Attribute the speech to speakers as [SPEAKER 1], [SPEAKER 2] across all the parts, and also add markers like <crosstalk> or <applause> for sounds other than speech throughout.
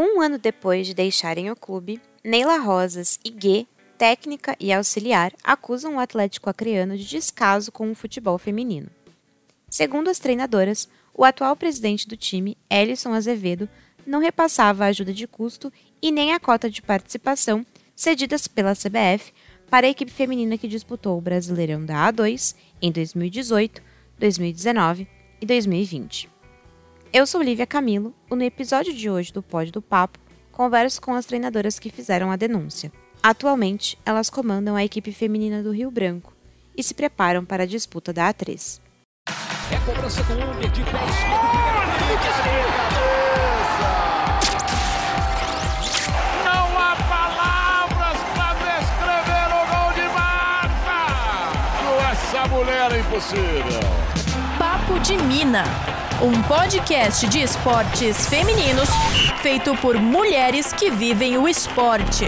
[SPEAKER 1] Um ano depois de deixarem o clube, Neila Rosas e Guê, técnica e auxiliar, acusam o Atlético Acreano de descaso com o futebol feminino. Segundo as treinadoras, o atual presidente do time, Ellison Azevedo, não repassava a ajuda de custo e nem a cota de participação cedidas pela CBF para a equipe feminina que disputou o Brasileirão da A2 em 2018, 2019 e 2020. Eu sou Lívia Camilo e no episódio de hoje do Pódio do Papo converso com as treinadoras que fizeram a denúncia. Atualmente, elas comandam a equipe feminina do Rio Branco e se preparam para a disputa da A3. É cobrança Uber de pé
[SPEAKER 2] Não há palavras para descrever o gol de Marta! Essa mulher é impossível.
[SPEAKER 3] Papo de Mina, um podcast de esportes femininos feito por mulheres que vivem o esporte.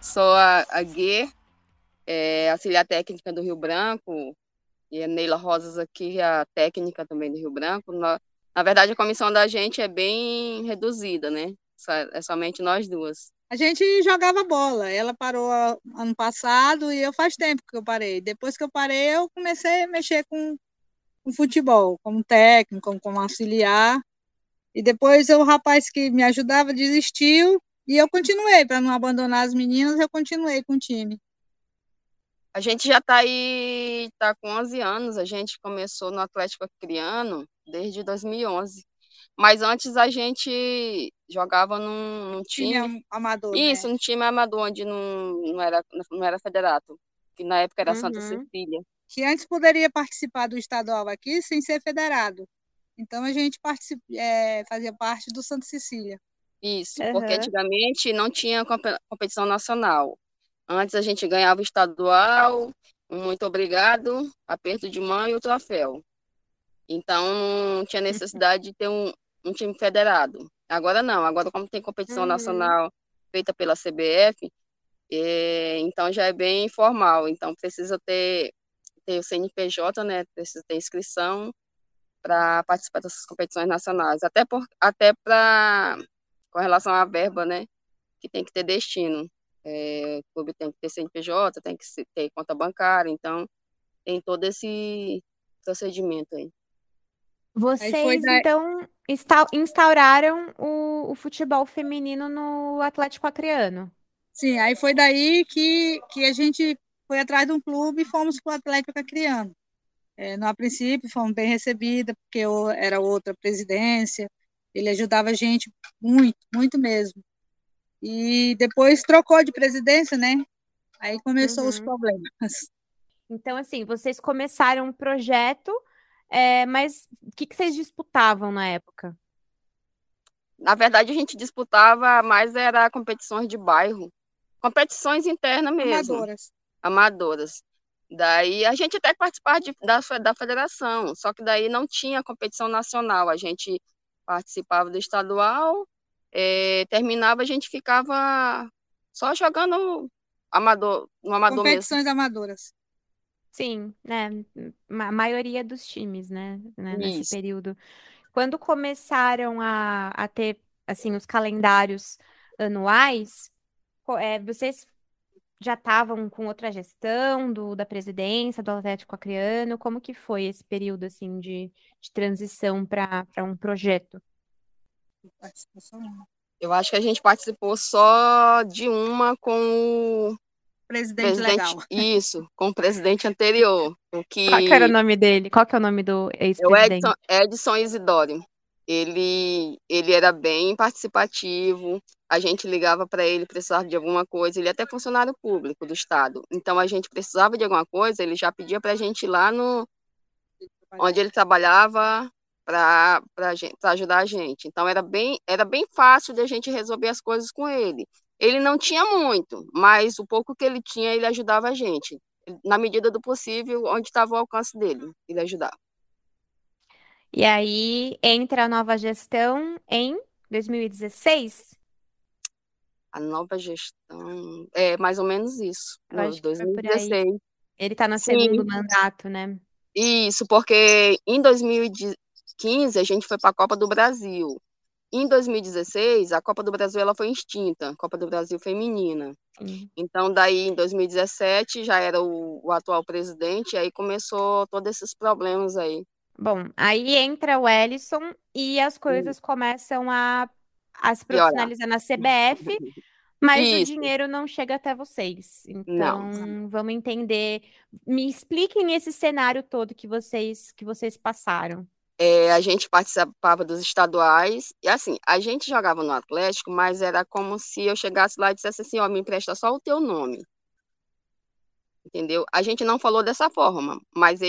[SPEAKER 4] Sou a, a Gui, é, auxiliar técnica do Rio Branco, e a Neila Rosas aqui, a técnica também do Rio Branco. Na, na verdade, a comissão da gente é bem reduzida, né? É somente nós duas.
[SPEAKER 5] A gente jogava bola. Ela parou ano passado e eu faz tempo que eu parei. Depois que eu parei, eu comecei a mexer com, com futebol, como técnico, como, como auxiliar. E depois o rapaz que me ajudava desistiu e eu continuei, para não abandonar as meninas, eu continuei com o time.
[SPEAKER 4] A gente já está aí, está com 11 anos, a gente começou no Atlético Acreano desde 2011. Mas antes a gente jogava num, num time,
[SPEAKER 5] time amador.
[SPEAKER 4] Isso,
[SPEAKER 5] né?
[SPEAKER 4] um time amador, onde não, não, era, não era federato, que na época era uhum. Santa Cecília.
[SPEAKER 5] Que antes poderia participar do estadual aqui sem ser federado. Então a gente particip, é, fazia parte do Santa Cecília.
[SPEAKER 4] Isso, uhum. porque antigamente não tinha competição nacional. Antes a gente ganhava o estadual, um muito obrigado, aperto de mão e o troféu. Então não tinha necessidade de ter um, um time federado. Agora não, agora como tem competição uhum. nacional feita pela CBF, é, então já é bem informal. Então precisa ter, ter o CNPJ, né? Precisa ter inscrição para participar dessas competições nacionais. Até, por, até para com relação à verba, né? Que tem que ter destino. É, o clube tem que ter CNPJ, tem que ter conta bancária, então tem todo esse procedimento aí.
[SPEAKER 1] Vocês, aí então, instauraram o, o, futebol feminino no Atlético Acreano.
[SPEAKER 5] Sim, aí foi daí que, que a gente foi atrás de um clube e fomos para o Atlético Acreano. É, no a princípio, fomos bem recebidas, porque eu era outra presidência, ele ajudava a gente muito, muito mesmo. E depois trocou de presidência, né? Aí começou uhum. os problemas.
[SPEAKER 1] Então, assim, vocês começaram um projeto, é, mas o que, que vocês disputavam na época?
[SPEAKER 4] Na verdade, a gente disputava mais era competições de bairro, competições internas mesmo.
[SPEAKER 5] Amadoras.
[SPEAKER 4] Amadoras. Daí a gente até participava de, da, da federação, só que daí não tinha competição nacional. A gente participava do estadual, é, terminava, a gente ficava só jogando amador, no amador
[SPEAKER 5] Competições
[SPEAKER 4] mesmo.
[SPEAKER 5] amadoras.
[SPEAKER 1] Sim, né? A maioria dos times, né? né nesse período. Quando começaram a, a ter, assim, os calendários anuais, é, vocês já estavam com outra gestão do, da presidência do Atlético Acreano? Como que foi esse período assim de, de transição para um projeto?
[SPEAKER 4] Eu acho que a gente participou só de uma com o
[SPEAKER 5] presidente, presidente legal. <laughs>
[SPEAKER 4] Isso, com o presidente anterior. O que...
[SPEAKER 1] Qual que era o nome dele? Qual que é o nome do ex-presidente?
[SPEAKER 4] Edson, Edson Isidório. Ele, ele era bem participativo, a gente ligava para ele, precisava de alguma coisa, ele é até funcionário público do Estado. Então, a gente precisava de alguma coisa, ele já pedia para a gente ir lá no onde ele trabalhava para ajudar a gente. Então, era bem, era bem fácil de a gente resolver as coisas com ele. Ele não tinha muito, mas o pouco que ele tinha, ele ajudava a gente. Na medida do possível, onde estava o alcance dele, ele ajudava.
[SPEAKER 1] E aí entra a nova gestão em 2016?
[SPEAKER 4] A nova gestão. É mais ou menos isso.
[SPEAKER 1] Eu acho 2016. Ele está no segundo mandato, né?
[SPEAKER 4] Isso, porque em 2015 a gente foi para a Copa do Brasil. Em 2016, a Copa do Brasil ela foi extinta, Copa do Brasil feminina. Sim. Então, daí em 2017 já era o, o atual presidente, e aí começou todos esses problemas aí.
[SPEAKER 1] Bom, aí entra o Ellison e as coisas Sim. começam a, a se profissionalizar na CBF, mas Isso. o dinheiro não chega até vocês. Então, não. vamos entender. Me expliquem esse cenário todo que vocês que vocês passaram.
[SPEAKER 4] É, a gente participava dos estaduais, e assim, a gente jogava no Atlético, mas era como se eu chegasse lá e dissesse assim, ó, me empresta só o teu nome. Entendeu? A gente não falou dessa forma, mas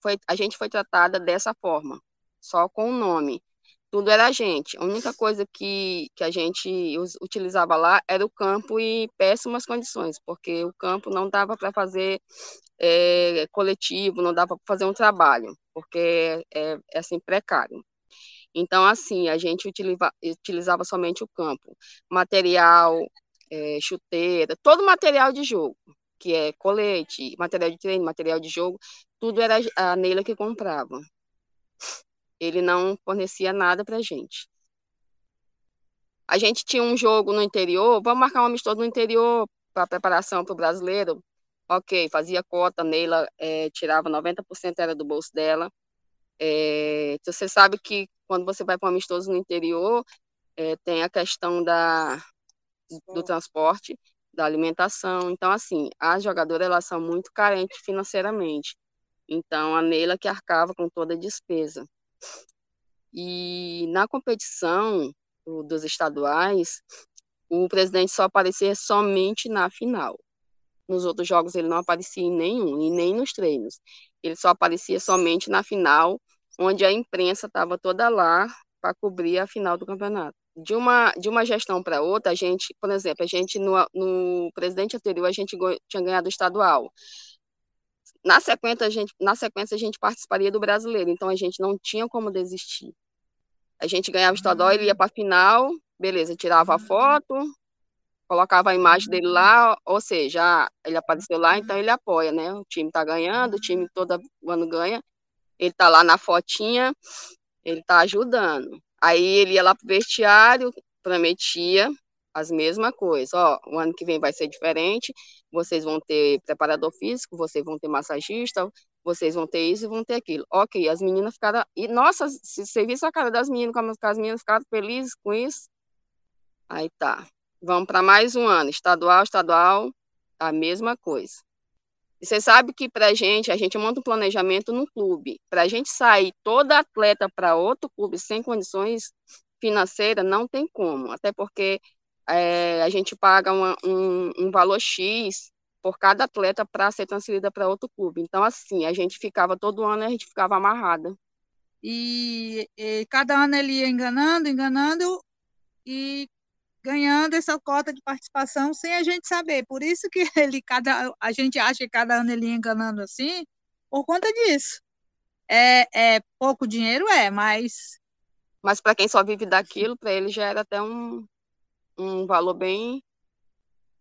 [SPEAKER 4] foi, a gente foi tratada dessa forma, só com o nome. Tudo era a gente. A única coisa que, que a gente utilizava lá era o campo e péssimas condições, porque o campo não dava para fazer é, coletivo, não dava para fazer um trabalho porque é, é assim precário. Então, assim, a gente utiliza, utilizava somente o campo, material, é, chuteira, todo material de jogo, que é colete, material de treino, material de jogo, tudo era a Neila que comprava. Ele não fornecia nada para gente. A gente tinha um jogo no interior, vamos marcar um amistoso no interior para preparação para o brasileiro, Ok, fazia cota, Neila é, tirava 90% era do bolso dela. É, você sabe que quando você vai para um amistoso no interior, é, tem a questão da, do transporte, da alimentação. Então, assim, as jogadoras elas são muito carentes financeiramente. Então, a Neila que arcava com toda a despesa. E na competição dos estaduais, o presidente só aparecia somente na final. Nos outros jogos ele não aparecia em nenhum, e nem nos treinos. Ele só aparecia somente na final, onde a imprensa estava toda lá para cobrir a final do campeonato. De uma, de uma gestão para outra, a gente, por exemplo, a gente no, no presidente anterior a gente tinha ganhado o estadual. Na sequência, a gente, na sequência, a gente participaria do brasileiro, então a gente não tinha como desistir. A gente ganhava o estadual, ele ia para a final, beleza, tirava a foto, colocava a imagem dele lá, ou seja, ele apareceu lá, então ele apoia, né? O time tá ganhando, o time todo ano ganha, ele tá lá na fotinha, ele tá ajudando. Aí ele ia lá pro vestiário, prometia as mesmas coisas, ó, o ano que vem vai ser diferente, vocês vão ter preparador físico, vocês vão ter massagista, vocês vão ter isso e vão ter aquilo. Ok, as meninas ficaram, e nossa, você visse a cara das meninas, como as meninas ficaram felizes com isso, aí tá, Vamos para mais um ano, estadual, estadual, a mesma coisa. E você sabe que para gente, a gente monta um planejamento no clube. Para a gente sair toda atleta para outro clube sem condições financeiras, não tem como. Até porque é, a gente paga uma, um, um valor X por cada atleta para ser transferida para outro clube. Então, assim, a gente ficava todo ano, a gente ficava amarrada.
[SPEAKER 5] E, e, cada ano ele ia enganando, enganando, e ganhando essa cota de participação sem a gente saber. Por isso que <laughs> ele cada a gente acha que cada ano ele ia enganando assim, por conta disso. É, é pouco dinheiro é, mas
[SPEAKER 4] mas para quem só vive daquilo, para ele já era até um, um valor bem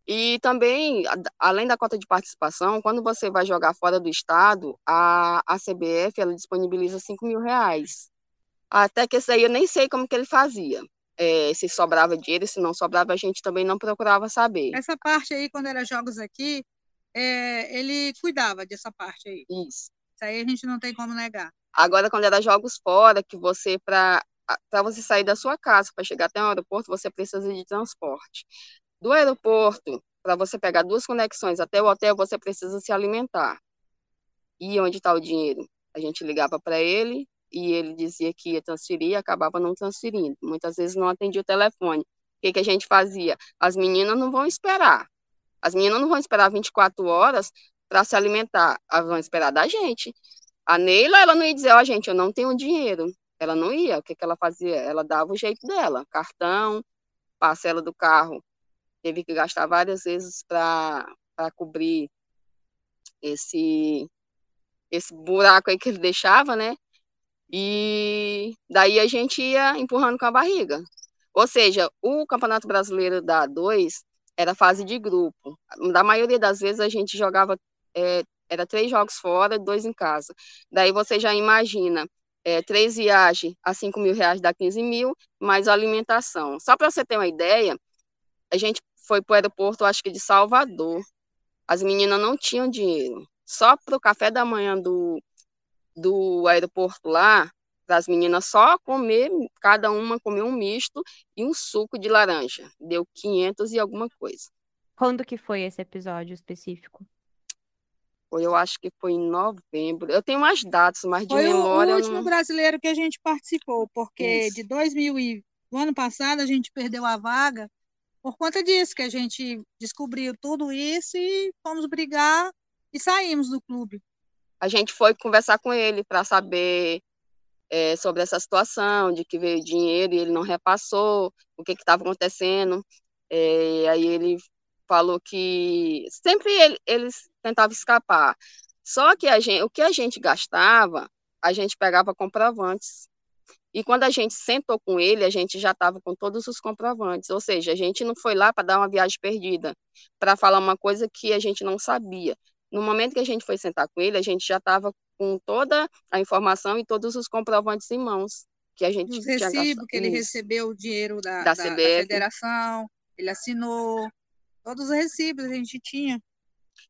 [SPEAKER 4] e também, além da cota de participação, quando você vai jogar fora do estado, a, a CBF ela disponibiliza 5 mil reais. Até que esse aí eu nem sei como que ele fazia é, se sobrava dinheiro, se não sobrava, a gente também não procurava saber.
[SPEAKER 5] Essa parte aí, quando era jogos aqui, é, ele cuidava dessa parte aí.
[SPEAKER 4] Isso.
[SPEAKER 5] Isso aí a gente não tem como negar.
[SPEAKER 4] Agora, quando era jogos fora, que você, para você sair da sua casa para chegar até o aeroporto, você precisa de transporte. Do aeroporto, para você pegar duas conexões até o hotel, você precisa se alimentar. E onde está o dinheiro? A gente ligava para ele, e ele dizia que ia transferir e acabava não transferindo. Muitas vezes não atendia o telefone. O que, que a gente fazia? As meninas não vão esperar. As meninas não vão esperar 24 horas para se alimentar, elas vão esperar da gente. A Neila, ela não ia dizer, ó, oh, gente, eu não tenho dinheiro. Ela não ia. O que, que ela fazia? Ela dava o jeito dela. Cartão, parcela do carro. Teve que gastar várias vezes para cobrir esse, esse buraco aí que ele deixava, né? E daí a gente ia empurrando com a barriga. Ou seja, o Campeonato Brasileiro da A2 era fase de grupo. Da maioria das vezes a gente jogava é, Era três jogos fora, dois em casa. Daí você já imagina, é, três viagens a 5 mil reais dá 15 mil, mais alimentação. Só para você ter uma ideia, a gente foi para o aeroporto, acho que de Salvador. As meninas não tinham dinheiro. Só para o café da manhã do, do aeroporto lá, as meninas só comer, cada uma comer um misto e um suco de laranja. Deu 500 e alguma coisa.
[SPEAKER 1] Quando que foi esse episódio específico?
[SPEAKER 4] Foi, eu acho que foi em novembro. Eu tenho umas datas, mas de
[SPEAKER 5] Foi o
[SPEAKER 4] memória. eu
[SPEAKER 5] último
[SPEAKER 4] não-
[SPEAKER 5] brasileiro que a gente participou, porque
[SPEAKER 4] Isso.
[SPEAKER 5] de 2000 e no ano passado a gente perdeu a vaga por conta disso, que a gente descobriu tudo isso e fomos brigar e saímos do clube.
[SPEAKER 4] A gente foi conversar com ele para saber é, sobre essa situação, de que veio dinheiro e ele não repassou, o que estava acontecendo. É, aí ele falou que sempre ele, eles tentavam escapar. Só que a gente, o que a gente gastava, a gente pegava comprovantes. E quando a gente sentou com ele, a gente já estava com todos os comprovantes. Ou seja, a gente não foi lá para dar uma viagem perdida, para falar uma coisa que a gente não sabia. No momento que a gente foi sentar com ele, a gente já estava com toda a informação e todos os comprovantes em mãos que a gente
[SPEAKER 5] Os
[SPEAKER 4] tinha gastado.
[SPEAKER 5] que ele recebeu o dinheiro da,
[SPEAKER 4] Da
[SPEAKER 5] da- da federação, ele assinou, todos os recibos a gente tinha.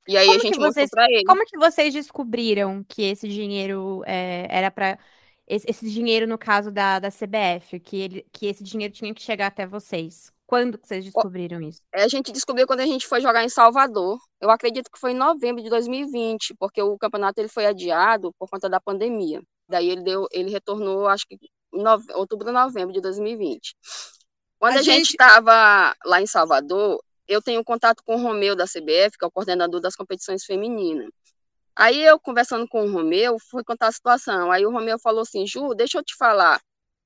[SPEAKER 4] E aí
[SPEAKER 1] Como
[SPEAKER 4] a gente
[SPEAKER 1] que
[SPEAKER 4] mostrou
[SPEAKER 1] vocês-
[SPEAKER 4] para ele.
[SPEAKER 1] Como que vocês descobriram que esse dinheiro é, era para esse, esse dinheiro no caso da, da CBF, que ele que esse dinheiro tinha que chegar até vocês? Quando que vocês descobriram isso?
[SPEAKER 4] A gente descobriu quando a gente foi jogar em Salvador. Eu acredito que foi em novembro de 2020, porque o campeonato ele foi adiado por conta da pandemia. Daí ele deu, ele retornou, acho que em nove- outubro, novembro de 2020. Quando
[SPEAKER 5] A
[SPEAKER 4] a, gente- estava lá em Salvador, eu tenho contato com o Romeu da CBF, que é o coordenador das competições femininas. Aí eu conversando com o Romeu, fui contar a situação. Aí o Romeu falou assim: "Ju, deixa eu te falar.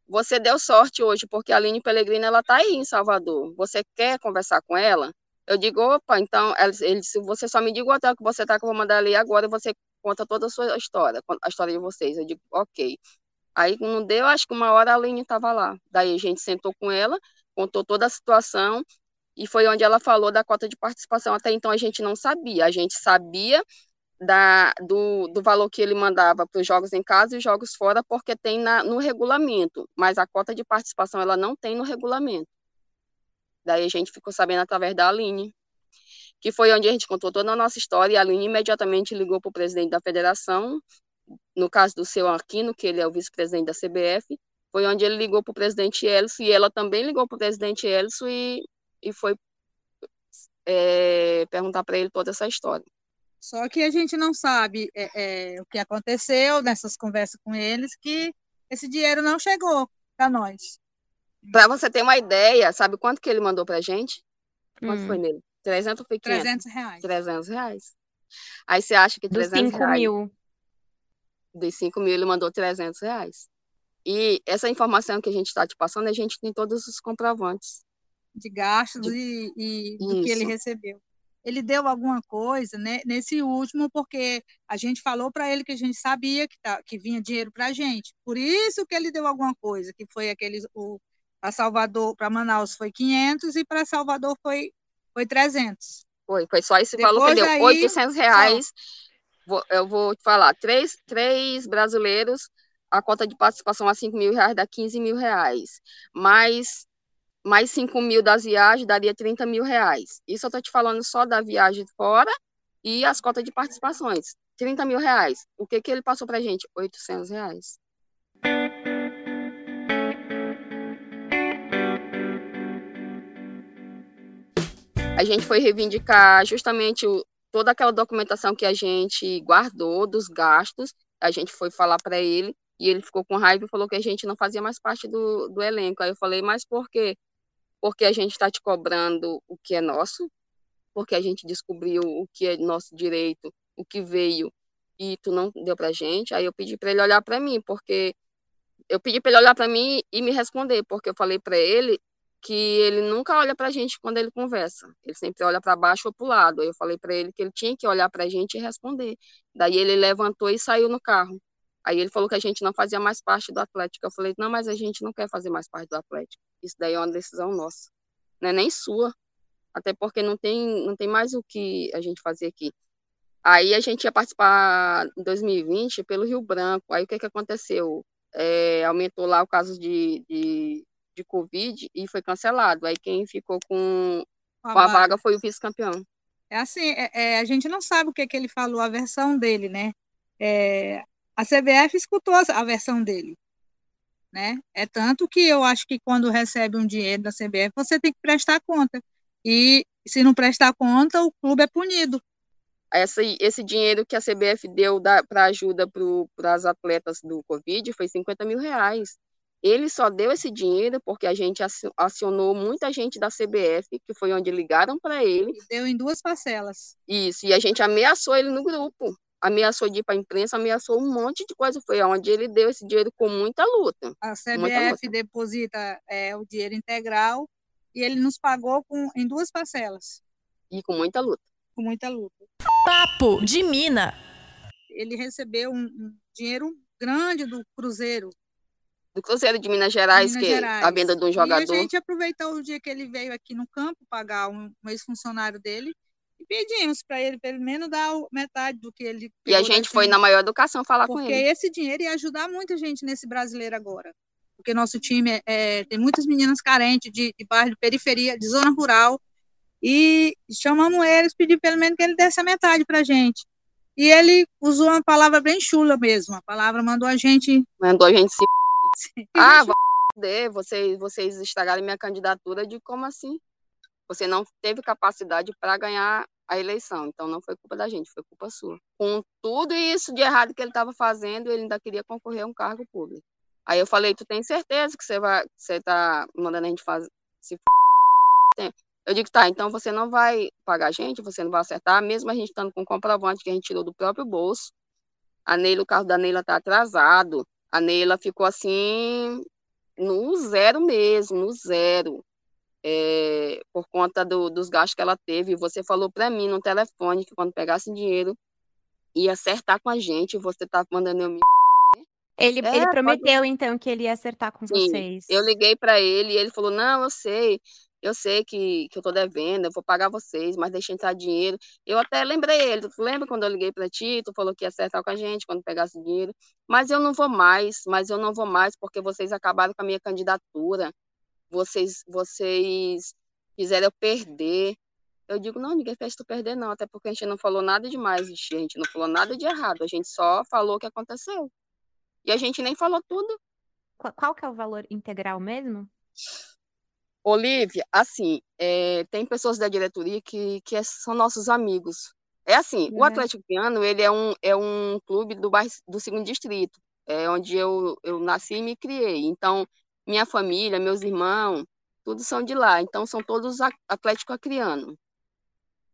[SPEAKER 4] Você deu sorte hoje, porque a Aline Pellegrino ela tá aí em Salvador. Você quer conversar com ela?" Eu digo, opa, então, ele disse, você só me diga o hotel que você tá, que eu vou mandar ali agora, e você conta toda a sua história, a história de vocês. Eu digo, ok. Aí não deu, acho que uma hora a Aline estava lá. Daí a gente sentou com ela, contou toda a situação, e foi onde ela falou da cota de participação. Até então a gente não sabia. A gente sabia da, do, do valor que ele mandava para os jogos em casa e os jogos fora, porque tem na, no regulamento, mas a cota de participação ela não tem no regulamento. Daí a gente ficou sabendo através da Aline, que foi onde a gente contou toda a nossa história, e a Aline imediatamente ligou para o presidente da federação, no caso do seu Aquino, que ele é o vice-presidente da CBF, foi onde ele ligou para o presidente Elcio, e ela também ligou para o presidente Elcio e, e foi é, perguntar para ele toda essa história.
[SPEAKER 5] Só que a gente não sabe é, é, o que aconteceu nessas conversas com eles, que esse dinheiro não chegou para nós.
[SPEAKER 4] Para você ter uma ideia, sabe quanto que ele mandou para a gente? Quanto
[SPEAKER 1] Hum,
[SPEAKER 4] foi nele? 300 ou foi 500?
[SPEAKER 5] 300 reais.
[SPEAKER 4] 300 reais. Aí você acha que
[SPEAKER 1] dos
[SPEAKER 4] 300
[SPEAKER 1] 5
[SPEAKER 4] reais,
[SPEAKER 1] mil.
[SPEAKER 4] dos 5 mil ele mandou 300 reais. E essa informação que a gente está te passando, a gente tem todos os comprovantes.
[SPEAKER 5] De gastos
[SPEAKER 4] De-
[SPEAKER 5] e, e do que ele recebeu. Ele deu alguma coisa né, nesse último, porque a gente falou para ele que a gente sabia que, tá, que vinha dinheiro para a gente. Por isso que ele deu alguma coisa, que foi aqueles. Para Salvador, para Manaus foi 500 e para Salvador foi, foi 300.
[SPEAKER 4] Foi, foi só esse valor que
[SPEAKER 5] Depois
[SPEAKER 4] deu,
[SPEAKER 5] aí,
[SPEAKER 4] 800 reais. Vou- eu vou te falar, três, três brasileiros, a cota de participação a 5 mil reais dá 15 mil reais. Mais, mais 5 mil das viagens daria 30 mil reais. Isso eu tô te falando só da viagem fora e as cotas de participações. 30 mil reais. O que que ele passou pra gente? 800 reais. A gente foi reivindicar justamente o- toda aquela documentação que a gente guardou dos gastos. A gente foi falar para ele e ele ficou com raiva e falou que a gente não fazia mais parte do, do elenco. Aí eu falei, mas por quê? Porque a gente está te cobrando o que é nosso, porque a gente descobriu o que é nosso direito, o que veio e tu não deu pra gente. Aí eu pedi para ele olhar para mim, porque eu pedi para ele olhar para mim e me responder, porque eu falei para ele que ele nunca olha pra gente quando ele conversa. Ele sempre olha para baixo ou para o lado. Aí eu falei para ele que ele tinha que olhar pra gente e responder. Daí ele levantou e saiu no carro. Aí ele falou que a gente não fazia mais parte do Atlético. Eu falei: "Não, mas a gente não quer fazer mais parte do Atlético. Isso daí é uma decisão nossa. Não é nem sua. Até porque não tem não tem mais o que a gente fazer aqui. Aí a gente ia participar em 2020 pelo Rio Branco. Aí o que, que aconteceu? É, aumentou lá o caso de, de, de Covid e foi cancelado. Aí quem ficou com, a, com a vaga. vaga foi o vice-campeão.
[SPEAKER 5] É assim, é, é, a gente não sabe o que, que ele falou, a versão dele, né? É, a CBF escutou a versão dele, né? É tanto que eu acho que quando recebe um dinheiro da CBF, você tem que prestar conta. E se não prestar conta, o clube é punido
[SPEAKER 4] essa, esse dinheiro que a CBF deu para ajuda para as atletas do Covid foi 50 mil reais. Ele só deu esse dinheiro porque a gente acionou muita gente da CBF, que foi onde ligaram para ele.
[SPEAKER 5] E deu em duas parcelas.
[SPEAKER 4] Isso, e a gente ameaçou ele no grupo. Ameaçou de ir para a imprensa, ameaçou um monte de coisa. Foi onde ele deu esse dinheiro com muita luta.
[SPEAKER 5] A CBF luta. deposita é, o dinheiro integral e ele nos pagou com, em duas parcelas.
[SPEAKER 4] E com muita luta.
[SPEAKER 5] Com muita luta.
[SPEAKER 3] Papo de Mina.
[SPEAKER 5] Ele recebeu um, um dinheiro grande do Cruzeiro.
[SPEAKER 4] Do Cruzeiro de Minas Gerais, Minas que Gerais. a venda de um jogador.
[SPEAKER 5] E a gente aproveitou o dia que ele veio aqui no campo pagar um, um ex-funcionário dele e pedimos para ele pelo menos dar metade do que ele.
[SPEAKER 4] E a gente foi na maior educação falar com ele.
[SPEAKER 5] Porque esse dinheiro ia ajudar muita gente nesse brasileiro agora. Porque nosso time é, é, tem muitas meninas carentes de, de bairro de periferia, de zona rural, e chamamos eles, pedi pelo menos que ele desse a metade para a gente. E ele usou uma palavra bem chula mesmo. A palavra mandou a gente.
[SPEAKER 4] Mandou a gente se. <laughs> ah, gente... vocês, vocês estragaram minha candidatura de como assim? Você não teve capacidade para ganhar a eleição. Então não foi culpa da gente, foi culpa sua. Com tudo isso de errado que ele estava fazendo, ele ainda queria concorrer a um cargo público. Aí eu falei, tu tem certeza que você vai, você tá mandando a gente fazer se eu digo, tá, então você não vai pagar a gente, você não vai acertar, mesmo a gente estando com comprovante que a gente tirou do próprio bolso. A Neila, o carro da Neila tá atrasado. A Neila ficou assim, no zero mesmo, no zero. É, por conta do, dos gastos que ela teve. Você falou para mim no telefone que quando pegasse dinheiro ia acertar com a gente. Você tá mandando eu me.
[SPEAKER 1] Ele, é, ele prometeu, pode... então, que ele ia acertar com Sim, vocês.
[SPEAKER 4] Eu liguei para ele e ele falou: Não, eu sei, eu sei que, que eu tô devendo, eu vou pagar vocês, mas deixa entrar dinheiro. Eu até lembrei ele, tu lembra quando eu liguei para ti, tu falou que ia acertar com a gente quando pegasse dinheiro, mas eu não vou mais, mas eu não vou mais porque vocês acabaram com a minha candidatura, vocês, vocês fizeram eu perder. Eu digo, não, ninguém fez tu perder não, até porque a gente não falou nada demais, a gente não falou nada de errado, a gente só falou o que aconteceu. E a gente nem falou tudo.
[SPEAKER 1] Qual que é o valor integral mesmo?
[SPEAKER 4] Olivia, assim, é, tem pessoas da diretoria que, que é, são nossos amigos. É assim, o Atlético Piano, ele é um, é um clube do, bairro, do segundo distrito, é onde eu, eu nasci e me criei. Então, minha família, meus irmãos, tudo são de lá. Então, são todos Atlético Acriano.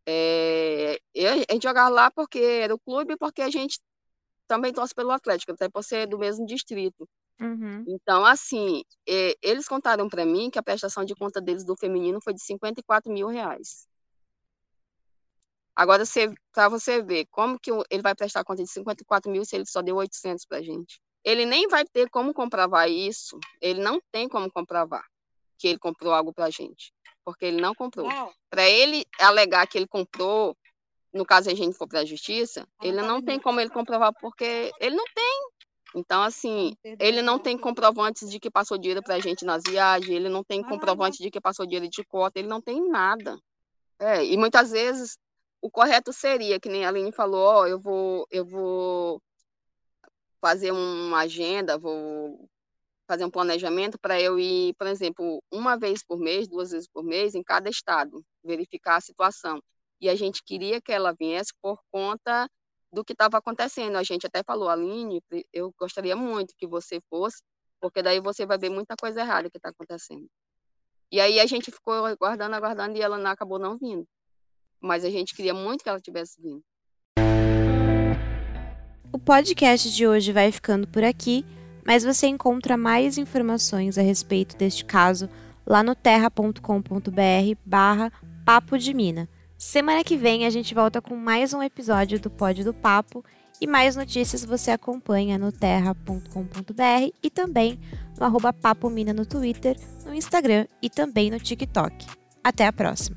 [SPEAKER 4] É, eu, a gente jogava lá porque era o clube porque a gente também torce pelo Atlético, até por ser do mesmo distrito.
[SPEAKER 1] Uhum.
[SPEAKER 4] Então, assim, é, eles contaram para mim que a prestação de conta deles do feminino foi de 54 mil reais. Agora, para você ver como que ele vai prestar conta de 54 mil se ele só deu 800 para gente. Ele nem vai ter como comprovar isso. Ele não tem como comprovar que ele comprou algo para gente, porque ele não comprou. Para ele alegar que ele comprou, no caso a gente for para a justiça, ele não tem como ele comprovar porque ele não tem. Então, assim, ele não tem comprovantes de que passou dinheiro para a gente nas viagens, ele não tem comprovante de que passou dinheiro de cota, ele não tem nada. É, e muitas vezes o correto seria, que nem a Aline falou, ó, oh, eu vou, eu vou fazer uma agenda, vou fazer um planejamento para eu ir, por exemplo, uma vez por mês, duas vezes por mês, em cada estado, verificar a situação. E a gente queria que ela viesse por conta do que estava acontecendo. A gente até falou, Aline, eu gostaria muito que você fosse, porque daí você vai ver muita coisa errada que está acontecendo. E aí a gente ficou aguardando, aguardando e ela não, acabou não vindo. Mas a gente queria muito que ela tivesse vindo.
[SPEAKER 1] O podcast de hoje vai ficando por aqui, mas você encontra mais informações a respeito deste caso lá no terra.com.br barra Papo de Mina. Semana que vem a gente volta com mais um episódio do Pod do Papo e mais notícias você acompanha no terra.com.br e também no arroba Papo Mina no Twitter, no Instagram e também no TikTok. Até a próxima!